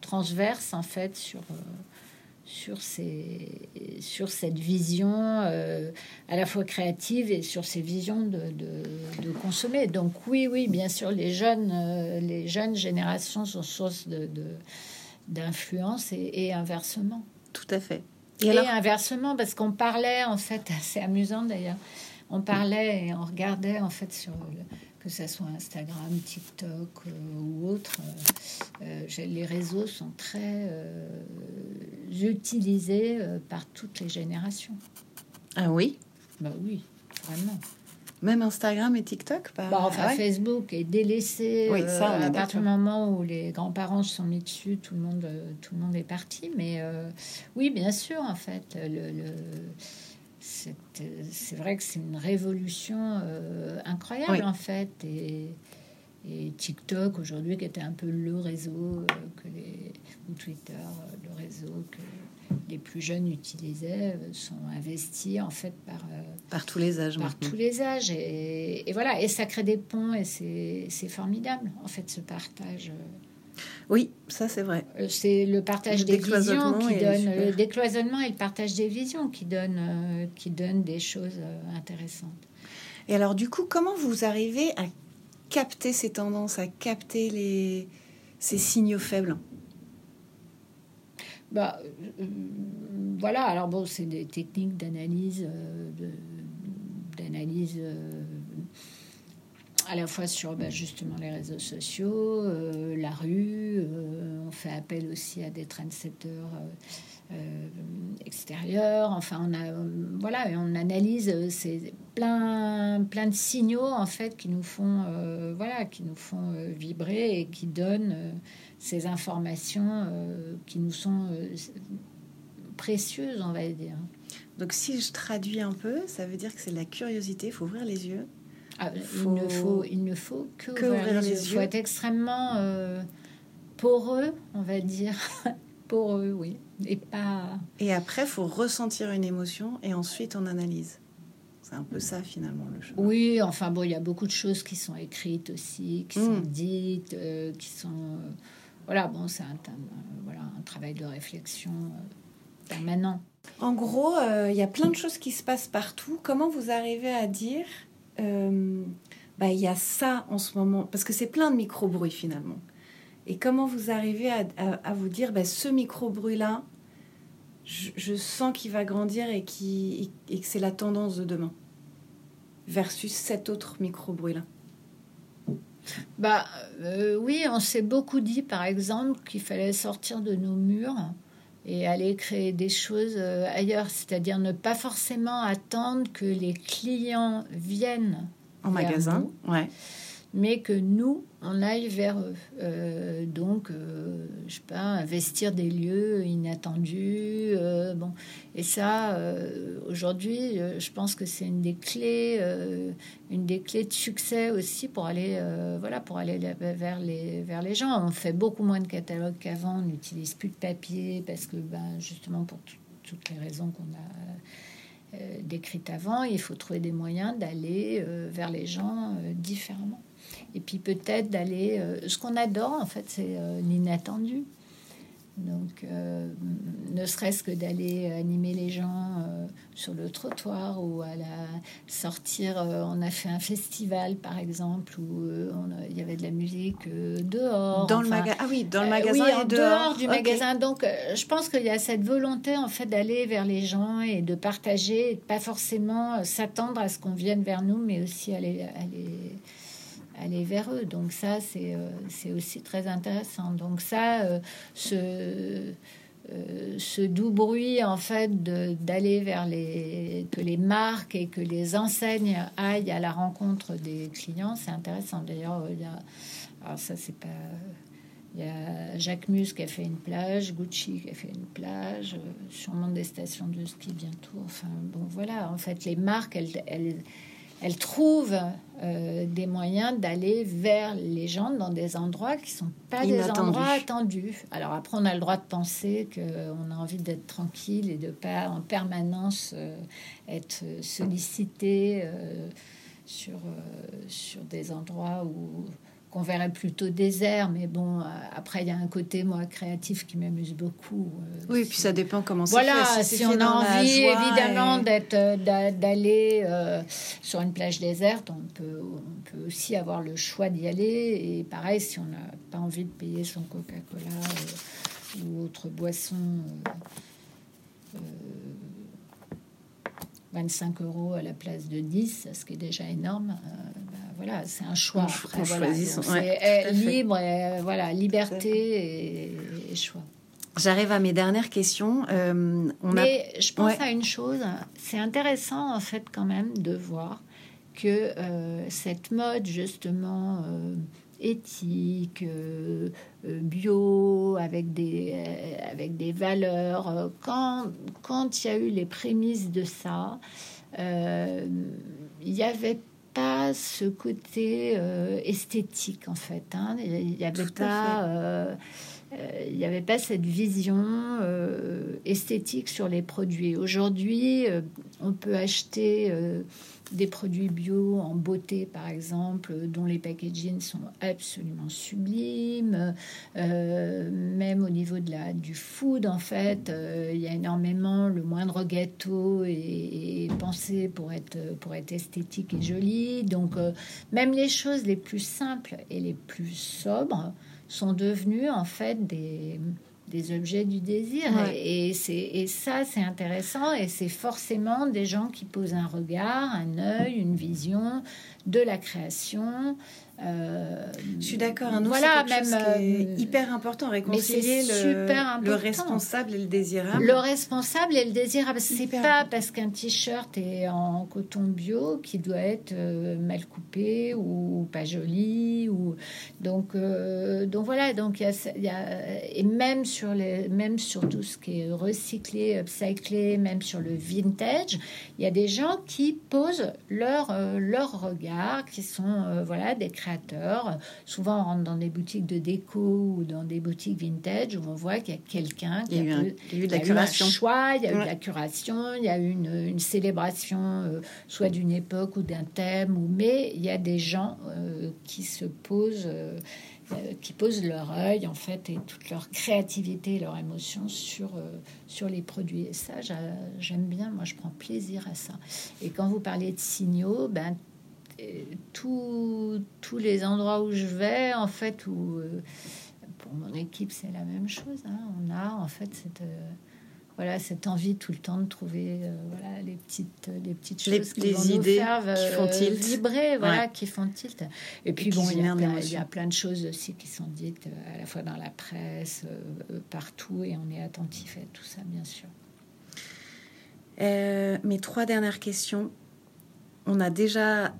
transverse, en fait, sur sur, ces, sur cette vision euh, à la fois créative et sur ces visions de, de, consommer. Donc oui, oui, bien sûr, les jeunes, euh, les jeunes générations sont source de, d'influence et, inversement. Tout à fait. Et, inversement, parce qu'on parlait, en fait, c'est amusant d'ailleurs, on parlait et on regardait en fait sur que ce soit Instagram, TikTok euh, ou autre, euh, euh, les réseaux sont très utilisés par toutes les générations. Ah oui? Bah oui, vraiment. Même Instagram et TikTok bah, Enfin, Facebook est délaissé oui, ça, à partir du moment où les grands-parents se sont mis dessus, tout le monde, tout le monde est parti. Mais oui, bien sûr, en fait, le c'est vrai que c'est une révolution euh, incroyable en fait. Et, TikTok aujourd'hui, qui était un peu le réseau euh, que les, ou Twitter, euh, le réseau que les plus jeunes utilisaient, sont investis en fait par par tous les âges. Par tous les âges et, et, voilà et ça crée des ponts et c'est formidable en fait ce partage. Oui, ça c'est vrai. Euh, c'est le partage des visions qui donne le décloisonnement et le partage des visions qui donne euh, qui donne des choses euh, intéressantes. Et alors du coup, comment vous arrivez à capter ces tendances, à capter les ces signaux faibles? Bah, voilà, alors bon, c'est des techniques d'analyse, d'analyse à la fois sur bah, justement les réseaux sociaux, euh, la rue. Euh, on fait appel aussi à des trendsetters euh, extérieurs. Enfin, on a voilà, on analyse ces plein plein de signaux en fait qui nous font voilà, qui nous font vibrer et qui donnent ces informations qui nous sont précieuses, on va dire. Donc si je traduis un peu, ça veut dire que c'est la curiosité, il faut ouvrir les yeux ah, il, ne faut, il ne faut que, ouvrir, les, yeux. Il faut être extrêmement euh, poreux, on va dire. poreux, oui. Et pas. Et après, il faut ressentir une émotion et ensuite on analyse. C'est un peu ça finalement le chemin. Oui, enfin bon, il y a beaucoup de choses qui sont écrites aussi, qui sont hmm. dites, euh, qui sont. Euh, voilà, bon, c'est un, voilà, un travail de réflexion permanent. En gros, il y a plein de choses qui se passent partout. Comment vous arrivez à dire euh, bah, il y a ça en ce moment, parce que c'est plein de micro-bruits finalement. Et comment vous arrivez à, vous dire, bah, ce micro-bruit-là, je, sens qu'il va grandir et, et que c'est la tendance de demain, versus cet autre micro-bruit-là? Bah euh, oui, on s'est beaucoup dit par exemple qu'il fallait sortir de nos murs et aller créer des choses euh, ailleurs, c'est-à-dire ne pas forcément attendre que les clients viennent en magasin, ouais. Mais que nous on aille vers eux. Euh, donc, euh, je sais pas, investir des lieux inattendus, bon, et ça, aujourd'hui, je pense que c'est une des clés, une des clés de succès aussi pour aller, voilà, pour aller vers les, vers les gens. On fait beaucoup moins de catalogues qu'avant, on n'utilise plus de papier parce que, ben, justement, pour toutes les raisons qu'on a décrite avant. Il faut trouver des moyens d'aller vers les gens différemment. Et puis peut-être d'aller... ce qu'on adore, en fait, c'est l'inattendu. Donc, euh, ne serait-ce que d'aller animer les gens euh, sur le trottoir ou à la sortir. Euh, on a fait un festival, par exemple, où il y avait de la musique dehors. Dans le magasin. Ah oui, dans le magasin. oui, en dehors, du magasin. Donc, je pense qu'il y a cette volonté en fait d'aller vers les gens et de partager, et de pas forcément s'attendre à ce qu'on vienne vers nous, mais aussi aller aller aller vers eux. Donc ça, c'est euh, aussi très intéressant. Donc ça, euh, ce, euh, ce doux bruit, en fait, d'aller vers les... que les marques et que les enseignes aillent à la rencontre des clients, c'est intéressant. D'ailleurs, il y a... Alors ça, c'est pas... Jacques Mus qui a fait une plage, Gucci qui a fait une plage, sûrement des stations de ski bientôt. Enfin, bon, voilà. En fait, les marques, elles elle trouve euh, des moyens d'aller vers les gens dans des endroits qui sont pas des endroits attendus. Alors après, on a le droit de penser qu'on a envie d'être tranquille et de pas en permanence euh, être sollicité euh, sur, sur des endroits où on verrait plutôt désert, mais bon, euh, après, il y a un côté, moi, créatif qui m'amuse beaucoup. Euh, oui, puis ça dépend comment voilà, si, on a envie, évidemment, d'être, euh, d'aller sur une plage déserte, on peut, on peut aussi avoir le choix d'y aller. Et pareil, si on n'a pas envie de payer son Coca-Cola ou autre boisson. 25 euros à la place de 10, ce qui est déjà énorme voilà, c'est un choix. c'est libre, voilà, liberté et, choix. J'arrive à mes dernières questions. Euh, on Mais je pense à une chose, c'est intéressant en fait quand même de voir que euh, cette mode justement euh, éthique, bio, avec des, avec des valeurs, quand, quand il y a eu les prémices de ça, il y avait pas ce côté euh, esthétique en fait. Hein. Il n'y avait pas, euh, euh, il n'y avait pas cette vision esthétique sur les produits. Aujourd'hui, on peut acheter des produits bio en beauté, par exemple, dont les packagings sont absolument sublimes. Euh, même au niveau de la, du food, en fait, euh, il y a énormément, le moindre gâteau est, pensé pour être, pour être esthétique et joli. Donc, euh, même les choses les plus simples et les plus sobres sont devenues, en fait, des des objets du désir. Et, c'est, et ça, c'est intéressant. Et c'est forcément des gens qui posent un regard, un œil, une vision de la création, euh, je suis d'accord. Un voilà, même euh, hyper important réconcilier le, le, responsable et le désirable. Le responsable et le désirable, c'est pas parce qu'un t-shirt est en coton bio qui doit être euh, mal coupé ou pas joli ou donc donc voilà donc il y, a, et même sur les même sur tout ce qui est recyclé, upcyclé, même sur le vintage, il y a des gens qui posent leur leur regard, qui sont voilà des créateurs. Souvent, on rentre dans des boutiques de déco ou dans des boutiques vintage où on voit qu'il y a quelqu'un qui a, eu, de la curation. un choix, il y a eu de la curation, il y a eu une, célébration, euh, soit d'une époque ou d'un thème, ou, mais il y a des gens euh, qui se posent. Euh, qui posent leur œil en fait et toute leur créativité et leur émotion sur, sur les produits. Et ça, j'aime bien, moi je prends plaisir à ça. Et quand vous parlez de signaux, ben, tous les endroits où je vais, en fait, où euh, pour mon équipe, c'est la même chose. Hein. On a en fait cette, euh, voilà, cette envie tout le temps de trouver euh, voilà, les, petites, les petites choses qui vont idées nous qui font tilt. vibrer, voilà, qui font tilt. Et puis, bon, il y, a il y, a plein de choses aussi qui sont dites à la fois dans la presse, partout, et on est attentif à tout ça, bien sûr. mes trois dernières questions. On a déjà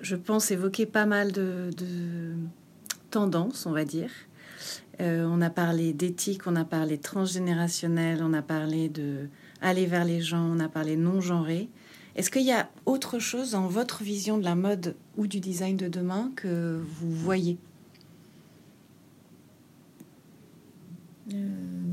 je pense, évoquer pas mal de, tendances, on va dire. Euh, on a parlé d'éthique, on a parlé transgénérationnel, on a parlé de aller vers les gens, on a parlé non genré. Est-ce qu'il y a autre chose dans votre vision de la mode ou du design de demain que vous voyez? Euh,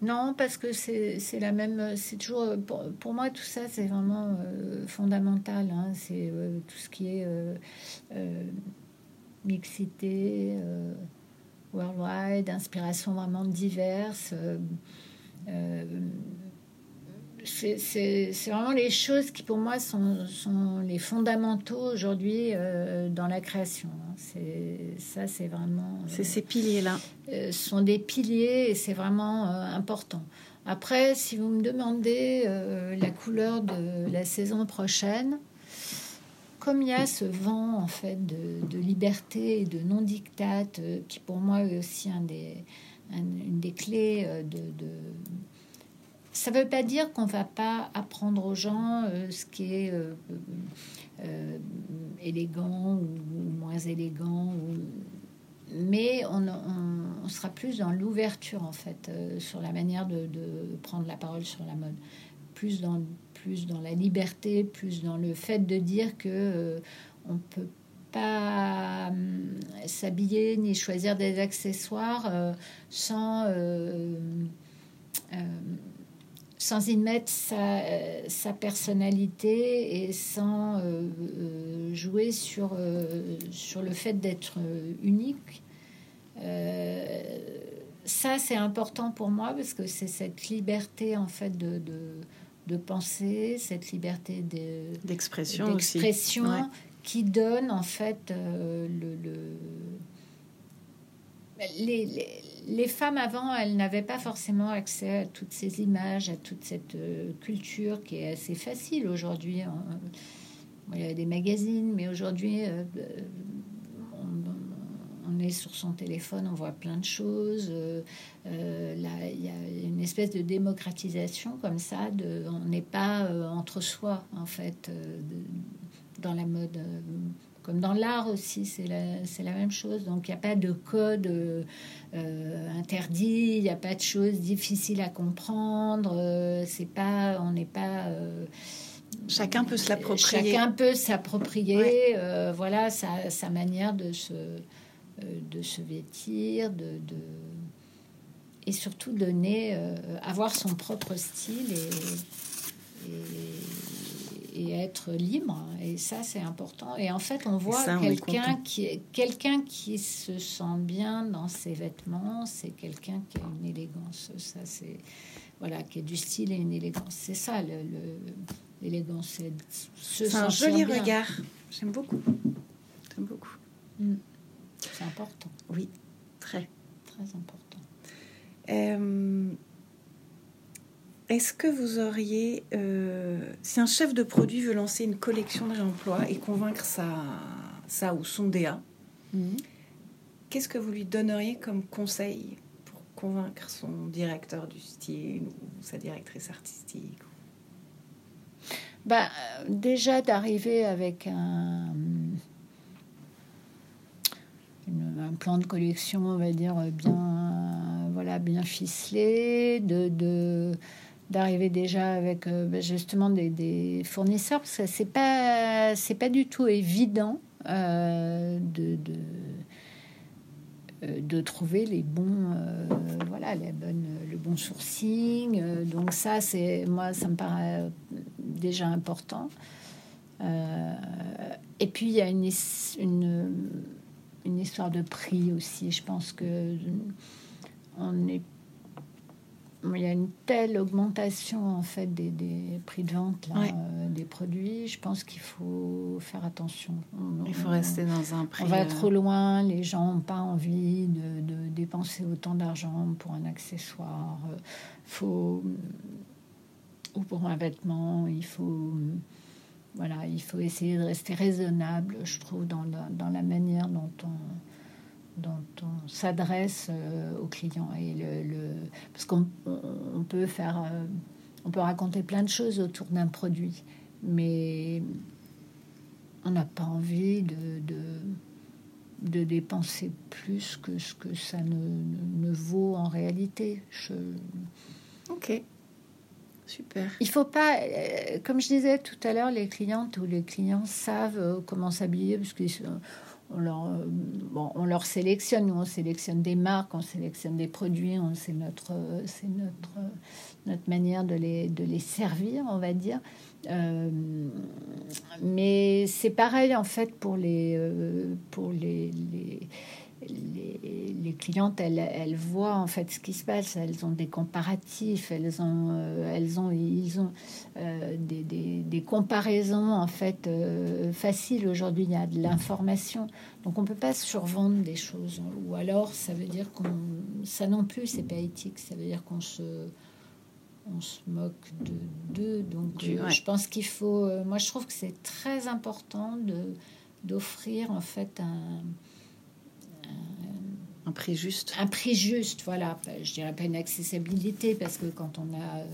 Non, parce que c'est la même. C'est toujours. Pour, moi, tout ça, c'est vraiment euh, fondamental. Hein. c'est euh, tout ce qui est euh, mixité, worldwide, inspiration vraiment diverse c'est vraiment les choses qui, pour moi, sont, sont les fondamentaux aujourd'hui euh, dans la création. Hein. C'est ça, c'est vraiment. c'est ces piliers-là. Euh, sont des piliers et c'est vraiment euh, important. Après, si vous me demandez la couleur de la saison prochaine, comme il y a ce vent en fait de, liberté et de non dictat qui pour moi est aussi un des, une des clés de ça ne veut pas dire qu'on va pas apprendre aux gens euh, ce qui est euh, euh, élégant ou, moins élégant, mais on, sera plus dans l'ouverture en fait sur la manière de, prendre la parole sur la mode, plus dans plus dans la liberté, plus dans le fait de dire que on peut pas s'habiller ni choisir des accessoires sans sans y mettre sa, euh, sa personnalité et sans euh, euh, jouer sur, sur le fait d'être unique. ça, c'est important pour moi parce que c'est cette liberté en fait de, de, de penser, cette liberté d'expression d'expression qui donne en fait le, le les, les, femmes avant, elles n'avaient pas forcément accès à toutes ces images, à toute cette euh, culture qui est assez facile aujourd'hui. Il y a des magazines, mais aujourd'hui, euh, on, est sur son téléphone, on voit plein de choses. Euh, là, il y a une espèce de démocratisation comme ça. On n'est pas entre soi, en fait, dans la mode comme dans l'art aussi, c'est la, la, même chose. Donc il n'y a pas de code euh, euh, interdit, il n'y a pas de choses difficiles à comprendre. Euh, c'est pas, on n'est pas. chacun peut se l'approprier. Chacun peut s'approprier, voilà, sa, sa, manière de se, de se vêtir, de, de et surtout donner, avoir son propre style et, et et être libre. Et ça, c'est important. Et en fait, on voit quelqu'un qui, quelqu'un qui se sent bien dans ses vêtements, c'est quelqu'un qui a une élégance. Ça, c'est voilà, qui a du style et une élégance. C'est ça, l'élégance. Le, c'est un joli regard. J'aime beaucoup. J'aime beaucoup. Mm. C'est important. Oui, très. Très important. Euh, est-ce que vous auriez, euh, si un chef de produit veut lancer une collection de réemploi et convaincre sa, ou son DA, mhm. qu'est-ce que vous lui donneriez comme conseil pour convaincre son directeur du style ou sa directrice artistique bah, Déjà d'arriver avec un, un plan de collection, on va dire, bien, voilà, bien ficelé, de, de d'arriver déjà avec euh, bah, justement des, fournisseurs parce que c'est pas c'est pas du tout évident euh, euh, de trouver les bons voilà les bonnes le bon sourcing. Donc ça c'est moi ça me paraît déjà important. Et puis il y a une, histoire de prix aussi. Je pense que on est il y a une telle augmentation en fait des, des prix de vente euh, des produits. Je pense qu'il faut faire attention. il faut rester dans un prix. On va euh, trop loin. Les gens n'ont pas envie de, de dépenser autant d'argent pour un accessoire. Faut ou pour un vêtement. Il faut voilà, il faut essayer de rester raisonnable. Je trouve dans la, dans la manière dont on dont on s'adresse euh, aux clients. Et le, parce qu'on peut faire euh, on peut raconter plein de choses autour d'un produit mais on n'a pas envie de, de, dépenser plus que ce que ça ne, ne vaut en réalité. Je... ok. Super. Il faut pas, euh, comme je disais tout à l'heure, les clientes ou les clients savent comment s'habiller parce qu'ils on leur, euh, bon, on leur sélectionne. Nous, on sélectionne des marques, on sélectionne des produits. C'est notre, c'est notre, notre manière de les, de les servir, on va dire. Euh, mais c'est pareil en fait pour les, euh, pour les les, clientes, elles, elles, voient en fait ce qui se passe. Elles ont des comparatifs, elles ont, euh, elles ont, ils ont euh, des, des, des, comparaisons en fait euh, faciles. Aujourd'hui, il y a de l'information, donc on peut pas survendre des choses. Ou alors, ça veut dire qu'on, ça non plus, c'est pas éthique. Ça veut dire qu'on se on se moque de d'eux. Donc, je pense qu'il faut. moi, je trouve que c'est très important de d'offrir en fait un, un prix juste. Un prix juste, voilà. Je dirais pas une accessibilité parce que quand on a,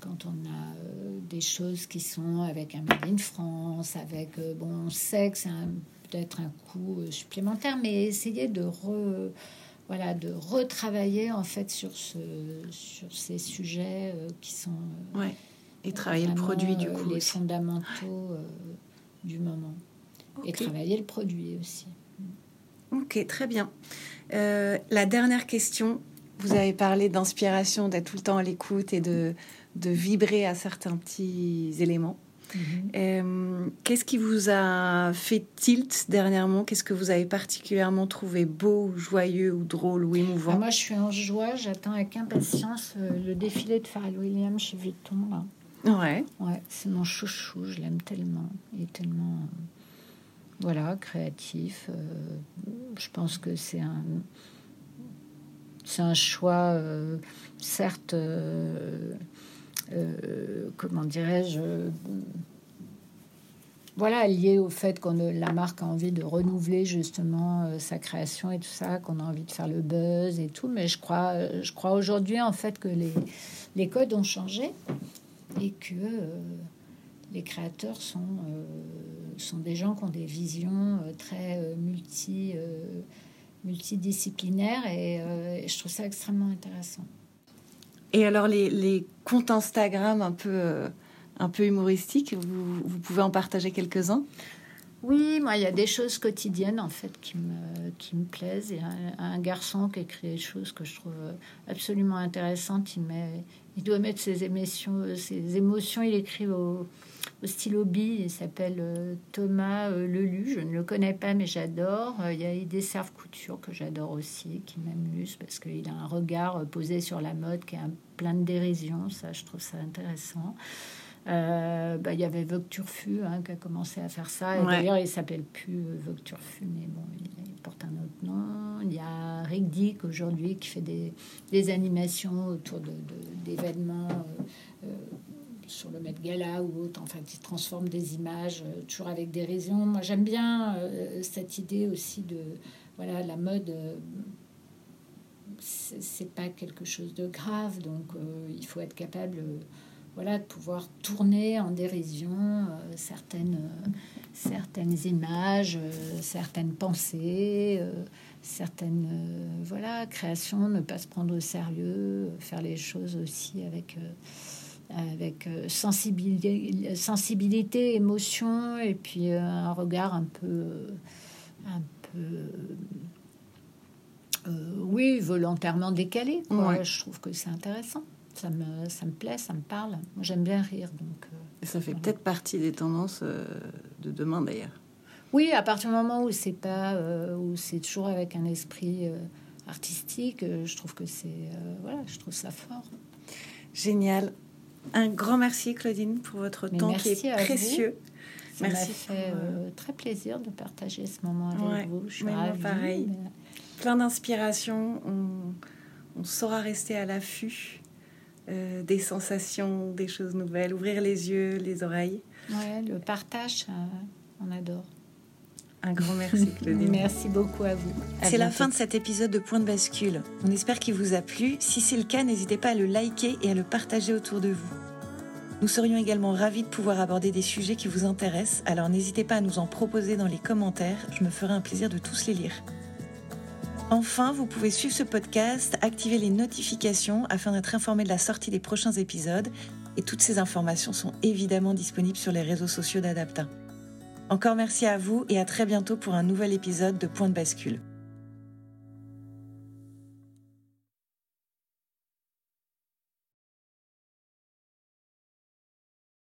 quand on a euh, des choses qui sont avec un Made in France, avec, euh, bon, on sait que c'est peut-être un coût euh, supplémentaire, mais essayer de re, voilà, de retravailler en fait sur, ce, sur ces sujets qui sont. ouais. Et travailler le produit du coup. Les fondamentaux du moment. Et travailler le produit aussi. Ok, très bien. Euh, la dernière question, vous avez parlé d'inspiration, d'être tout le temps à l'écoute et de, de vibrer à certains petits éléments. Mhm. Euh, qu'est-ce qui vous a fait tilt dernièrement? Qu'est-ce que vous avez particulièrement trouvé beau, joyeux ou drôle ou émouvant? Ah, Moi, je suis en joie. J'attends avec impatience euh, le défilé de Pharrell Williams chez Vuitton. Ouais. Ouais, c'est mon chouchou. Je l'aime tellement. Il est tellement voilà, créatif. Euh, je pense que c'est un, choix, euh, certes, euh, comment dirais-je, voilà, lié au fait qu'on la marque a envie de renouveler justement sa création et tout ça, qu'on a envie de faire le buzz et tout. Mais je crois, aujourd'hui en fait que les codes ont changé et que les créateurs sont, euh, sont des gens qui ont des visions euh, très euh, multi, multidisciplinaires et, je trouve ça extrêmement intéressant. Et alors les, les comptes Instagram un peu, un peu humoristiques, vous, vous pouvez en partager quelques-uns? Oui, moi, il y a des choses quotidiennes, en fait, qui me, qui me plaisent. Il y a un, garçon qui écrit des choses que je trouve absolument intéressantes. Il, met, il doit mettre ses émotions, émotions il écrit au, stylo B. Il s'appelle euh, Thomas euh, Lelu. Je ne le connais pas, mais j'adore. Euh, il y a des serves couture que j'adore aussi, qui m'amuse parce qu'il a un regard posé sur la mode qui est plein de dérision. Ça, je trouve ça intéressant. Bah, il y avait Vogue Turfu hein, qui a commencé à faire ça. Et D'ailleurs, il s'appelle plus Vogue Turfu, mais bon, il, porte un autre nom. Il y a Rick Dick aujourd'hui qui fait des, des animations autour d'événements. De, sur le Met Gala ou autre, enfin, qui transforme des images, euh, toujours avec des raisons. Moi, j'aime bien euh, cette idée aussi de, voilà, la mode, euh, c'est pas quelque chose de grave, donc il faut être capable, voilà, de pouvoir tourner en dérision certaines, certaines images, certaines pensées certaines voilà créations, ne pas se prendre au sérieux, faire les choses aussi avec avec euh, sensibilité, sensibilité, émotion et puis euh, un regard un peu, euh, un peu, oui, volontairement décalé. Je trouve que c'est intéressant. Ça me, ça me plaît, ça me parle. J'aime bien rire, donc. ça fait peut-être partie des tendances de demain, d'ailleurs. Oui, à partir du moment où c'est pas, où c'est toujours avec un esprit artistique, je trouve que c'est, voilà, je trouve ça fort. Génial. Un grand merci, Claudine, pour votre temps qui est précieux. Ça m'a fait euh, très plaisir de partager ce moment avec vous. Je suis ravie, pareil. Plein d'inspiration. On, saura rester à l'affût euh, des sensations, des choses nouvelles, ouvrir les yeux, les oreilles. Ouais, le partage, on adore. Un grand merci, Claudine. merci beaucoup à vous. C'est la fin de cet épisode de Point de bascule. On espère qu'il vous a plu. Si c'est le cas, n'hésitez pas à le liker et à le partager autour de vous. Nous serions également ravis de pouvoir aborder des sujets qui vous intéressent, alors n'hésitez pas à nous en proposer dans les commentaires, je me ferai un plaisir de tous les lire. Enfin, vous pouvez suivre ce podcast, activer les notifications afin d'être informé de la sortie des prochains épisodes, et toutes ces informations sont évidemment disponibles sur les réseaux sociaux d'Adapta. Encore merci à vous et à très bientôt pour un nouvel épisode de Point de bascule.